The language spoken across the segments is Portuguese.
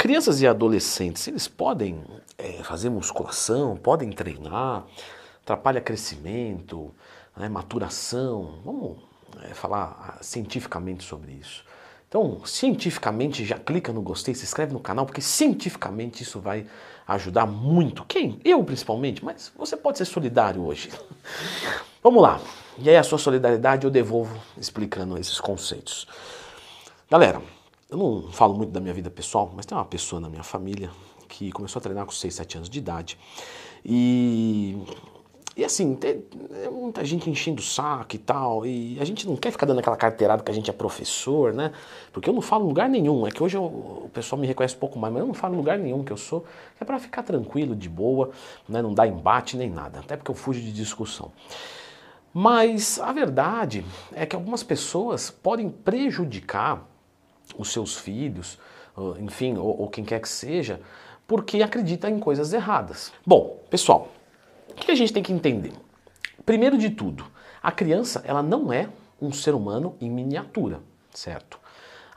Crianças e adolescentes, eles podem é, fazer musculação, podem treinar, atrapalha crescimento, né, maturação. Vamos é, falar ah, cientificamente sobre isso. Então, cientificamente, já clica no gostei, se inscreve no canal, porque cientificamente isso vai ajudar muito. Quem? Eu principalmente, mas você pode ser solidário hoje. Vamos lá. E aí a sua solidariedade eu devolvo explicando esses conceitos. Galera, eu não falo muito da minha vida pessoal, mas tem uma pessoa na minha família que começou a treinar com 6, 7 anos de idade. E e assim, tem muita gente enchendo o saco e tal, e a gente não quer ficar dando aquela carteirada que a gente é professor, né? Porque eu não falo lugar nenhum, é que hoje eu, o pessoal me reconhece um pouco mais, mas eu não falo lugar nenhum que eu sou, é para ficar tranquilo, de boa, né? não dar embate nem nada, até porque eu fujo de discussão. Mas a verdade é que algumas pessoas podem prejudicar os seus filhos, enfim, ou, ou quem quer que seja, porque acredita em coisas erradas. Bom, pessoal, o que a gente tem que entender? Primeiro de tudo, a criança ela não é um ser humano em miniatura, certo?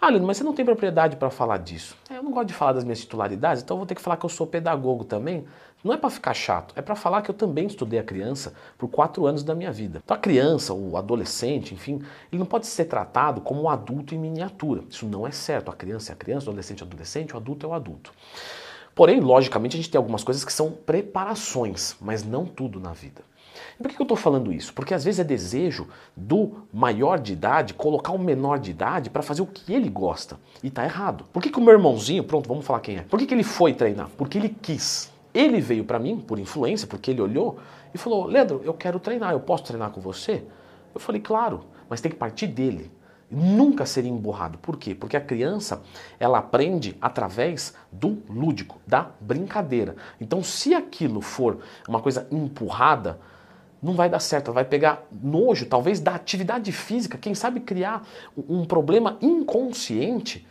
Ah, Leandro, mas você não tem propriedade para falar disso. É, eu não gosto de falar das minhas titularidades, então eu vou ter que falar que eu sou pedagogo também. Não é para ficar chato, é para falar que eu também estudei a criança por quatro anos da minha vida. Então a criança, o adolescente, enfim, ele não pode ser tratado como um adulto em miniatura. Isso não é certo. A criança é a criança, o adolescente é o adolescente, o adulto é o adulto. Porém, logicamente, a gente tem algumas coisas que são preparações, mas não tudo na vida. E por que eu estou falando isso? Porque às vezes é desejo do maior de idade colocar o menor de idade para fazer o que ele gosta. E está errado. Por que, que o meu irmãozinho, pronto, vamos falar quem é. Por que, que ele foi treinar? Porque ele quis. Ele veio para mim, por influência, porque ele olhou e falou: Leandro, eu quero treinar, eu posso treinar com você? Eu falei: claro, mas tem que partir dele nunca seria emburrado. Por quê? Porque a criança, ela aprende através do lúdico, da brincadeira. Então, se aquilo for uma coisa empurrada, não vai dar certo, ela vai pegar nojo, talvez da atividade física, quem sabe criar um problema inconsciente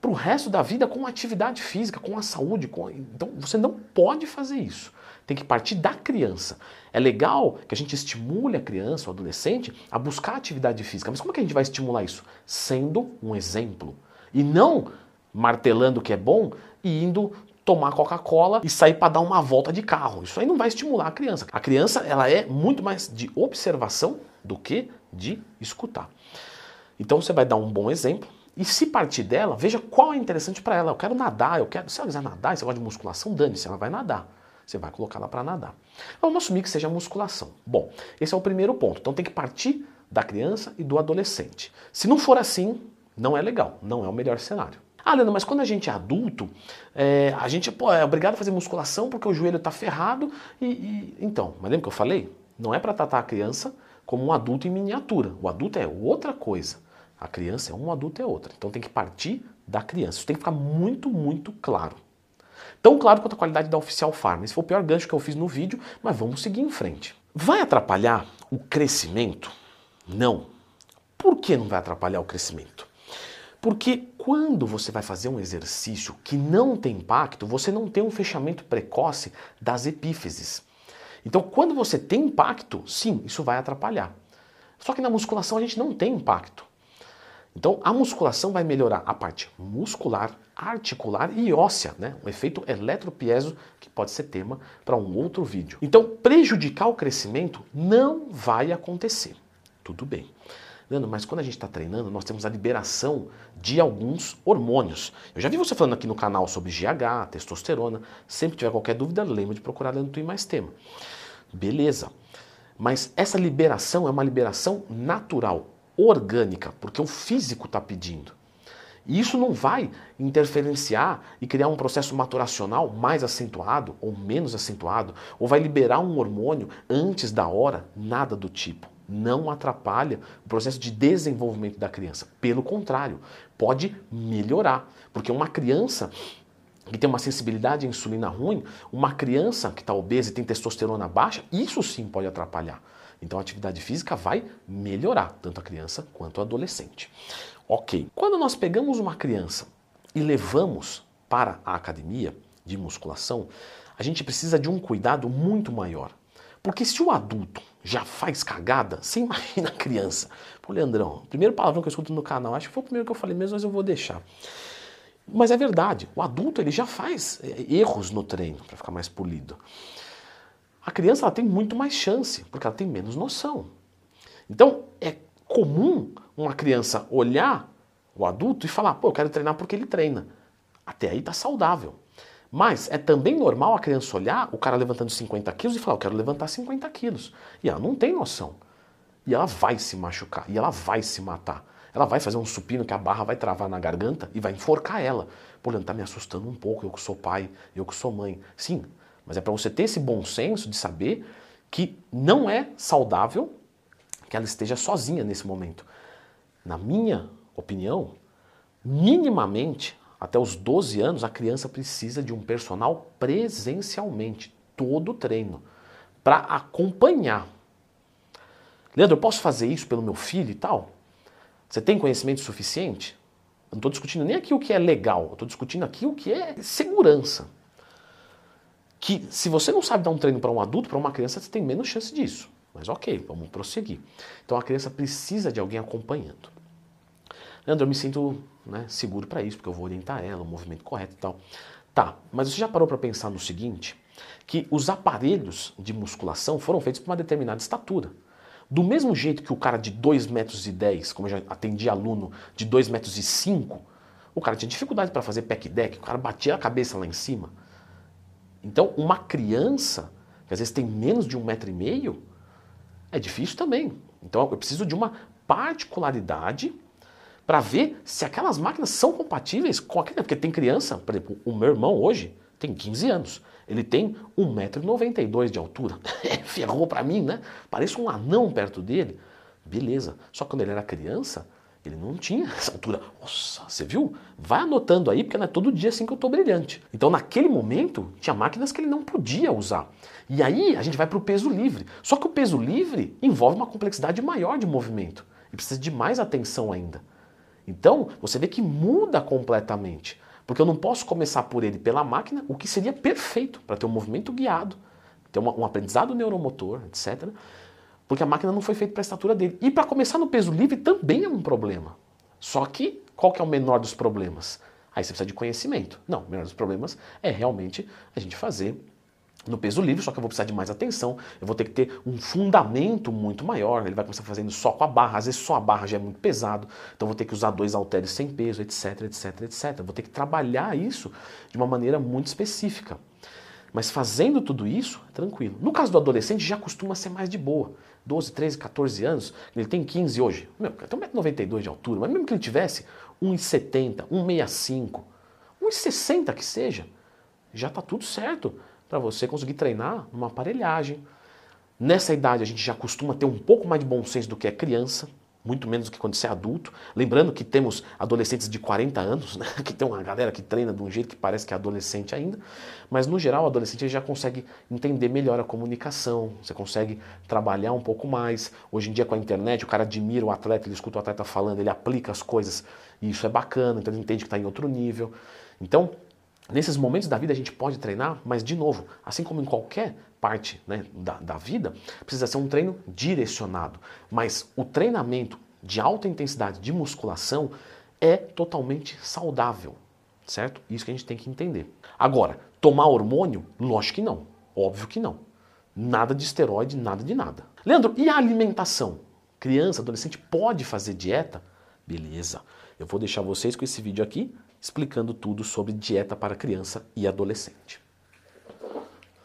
para o resto da vida com a atividade física, com a saúde. Com... Então, você não pode fazer isso tem que partir da criança. É legal que a gente estimule a criança, o adolescente, a buscar atividade física. Mas como é que a gente vai estimular isso? Sendo um exemplo. E não martelando que é bom e indo tomar Coca-Cola e sair para dar uma volta de carro. Isso aí não vai estimular a criança. A criança ela é muito mais de observação do que de escutar. Então você vai dar um bom exemplo e se partir dela, veja qual é interessante para ela. Eu quero nadar, eu quero. Se ela quiser nadar, se ela gosta de musculação, dane-se, ela vai nadar. Você vai colocar ela para nadar. Vamos assumir que seja musculação. Bom, esse é o primeiro ponto. Então tem que partir da criança e do adolescente. Se não for assim, não é legal, não é o melhor cenário. Ah, Leandro, mas quando a gente é adulto, é, a gente pô, é obrigado a fazer musculação porque o joelho está ferrado e, e, Então, mas lembra que eu falei? Não é para tratar a criança como um adulto em miniatura. O adulto é outra coisa. A criança é um, o adulto é outra. Então tem que partir da criança. Isso tem que ficar muito, muito claro. Tão claro quanto a qualidade da Oficial Farm. Esse foi o pior gancho que eu fiz no vídeo, mas vamos seguir em frente. Vai atrapalhar o crescimento? Não. Por que não vai atrapalhar o crescimento? Porque quando você vai fazer um exercício que não tem impacto, você não tem um fechamento precoce das epífises. Então, quando você tem impacto, sim, isso vai atrapalhar. Só que na musculação a gente não tem impacto. Então, a musculação vai melhorar a parte muscular, articular e óssea, né? Um efeito eletropieso que pode ser tema para um outro vídeo. Então, prejudicar o crescimento não vai acontecer. Tudo bem. Leandro, mas quando a gente está treinando, nós temos a liberação de alguns hormônios. Eu já vi você falando aqui no canal sobre GH, testosterona. Sempre tiver qualquer dúvida, lembre de procurar dentro do Mais Tema. Beleza. Mas essa liberação é uma liberação natural orgânica, porque o físico está pedindo. E isso não vai interferenciar e criar um processo maturacional mais acentuado ou menos acentuado, ou vai liberar um hormônio antes da hora, nada do tipo. Não atrapalha o processo de desenvolvimento da criança. Pelo contrário, pode melhorar. Porque uma criança que tem uma sensibilidade à insulina ruim, uma criança que está obesa e tem testosterona baixa, isso sim pode atrapalhar. Então a atividade física vai melhorar, tanto a criança quanto o adolescente. Ok, quando nós pegamos uma criança e levamos para a academia de musculação, a gente precisa de um cuidado muito maior. Porque se o adulto já faz cagada, você imagina a criança. Pô, Leandrão, primeiro palavrão que eu escuto no canal, acho que foi o primeiro que eu falei mesmo, mas eu vou deixar. Mas é verdade, o adulto ele já faz é, erros no treino para ficar mais polido. A criança ela tem muito mais chance, porque ela tem menos noção. Então é comum uma criança olhar o adulto e falar, pô, eu quero treinar porque ele treina. Até aí tá saudável. Mas é também normal a criança olhar o cara levantando 50 quilos e falar, eu quero levantar 50 quilos. E ela não tem noção. E ela vai se machucar, e ela vai se matar. Ela vai fazer um supino que a barra vai travar na garganta e vai enforcar ela. Pô, Leandro, tá me assustando um pouco, eu que sou pai, eu que sou mãe. Sim, mas é para você ter esse bom senso de saber que não é saudável que ela esteja sozinha nesse momento. Na minha opinião, minimamente, até os 12 anos, a criança precisa de um personal presencialmente, todo o treino, para acompanhar. Leandro, eu posso fazer isso pelo meu filho e tal? Você tem conhecimento suficiente? Eu não estou discutindo nem aqui o que é legal, estou discutindo aqui o que é segurança. Que se você não sabe dar um treino para um adulto, para uma criança, você tem menos chance disso. Mas ok, vamos prosseguir. Então a criança precisa de alguém acompanhando. Leandro, eu me sinto né, seguro para isso, porque eu vou orientar ela, o movimento correto e tal. Tá, mas você já parou para pensar no seguinte? Que os aparelhos de musculação foram feitos para uma determinada estatura. Do mesmo jeito que o cara de 2 metros e 10, como eu já atendi aluno de 2 metros e 5, o cara tinha dificuldade para fazer pack deck, o cara batia a cabeça lá em cima. Então, uma criança, que às vezes tem menos de um metro e meio, é difícil também. Então, eu preciso de uma particularidade para ver se aquelas máquinas são compatíveis com aquele. Porque tem criança, por exemplo, o meu irmão hoje tem 15 anos. Ele tem 1,92m de altura. Ferrou para mim, né? Parece um anão perto dele. Beleza. Só que quando ele era criança, ele não tinha essa altura. Nossa, você viu? Vai anotando aí, porque não é todo dia assim que eu estou brilhante. Então, naquele momento, tinha máquinas que ele não podia usar. E aí a gente vai para o peso livre. Só que o peso livre envolve uma complexidade maior de movimento e precisa de mais atenção ainda. Então, você vê que muda completamente. Porque eu não posso começar por ele pela máquina, o que seria perfeito para ter um movimento guiado, ter uma, um aprendizado neuromotor, etc. Porque a máquina não foi feita para a estatura dele. E para começar no peso livre também é um problema. Só que, qual que é o menor dos problemas? Aí você precisa de conhecimento. Não, o menor dos problemas é realmente a gente fazer no peso livre, só que eu vou precisar de mais atenção, eu vou ter que ter um fundamento muito maior, ele vai começar fazendo só com a barra, às vezes só a barra já é muito pesado, então vou ter que usar dois halteres sem peso, etc, etc, etc. Vou ter que trabalhar isso de uma maneira muito específica. Mas fazendo tudo isso, é tranquilo. No caso do adolescente, já costuma ser mais de boa. 12, 13, 14 anos, ele tem 15 hoje, meu, tem 1,92m de altura, mas mesmo que ele tivesse 1,70, 1,65, 1,60 que seja, já está tudo certo para você conseguir treinar numa aparelhagem. Nessa idade a gente já costuma ter um pouco mais de bom senso do que é criança, muito menos do que quando você é adulto. Lembrando que temos adolescentes de 40 anos, né? que tem uma galera que treina de um jeito que parece que é adolescente ainda, mas no geral o adolescente já consegue entender melhor a comunicação, você consegue trabalhar um pouco mais. Hoje em dia com a internet, o cara admira o atleta, ele escuta o atleta falando, ele aplica as coisas e isso é bacana, então ele entende que está em outro nível. Então, Nesses momentos da vida a gente pode treinar, mas de novo, assim como em qualquer parte né, da, da vida, precisa ser um treino direcionado. Mas o treinamento de alta intensidade de musculação é totalmente saudável, certo? Isso que a gente tem que entender. Agora, tomar hormônio? Lógico que não. Óbvio que não. Nada de esteroide, nada de nada. Leandro, e a alimentação? Criança, adolescente pode fazer dieta? Beleza. Eu vou deixar vocês com esse vídeo aqui explicando tudo sobre dieta para criança e adolescente.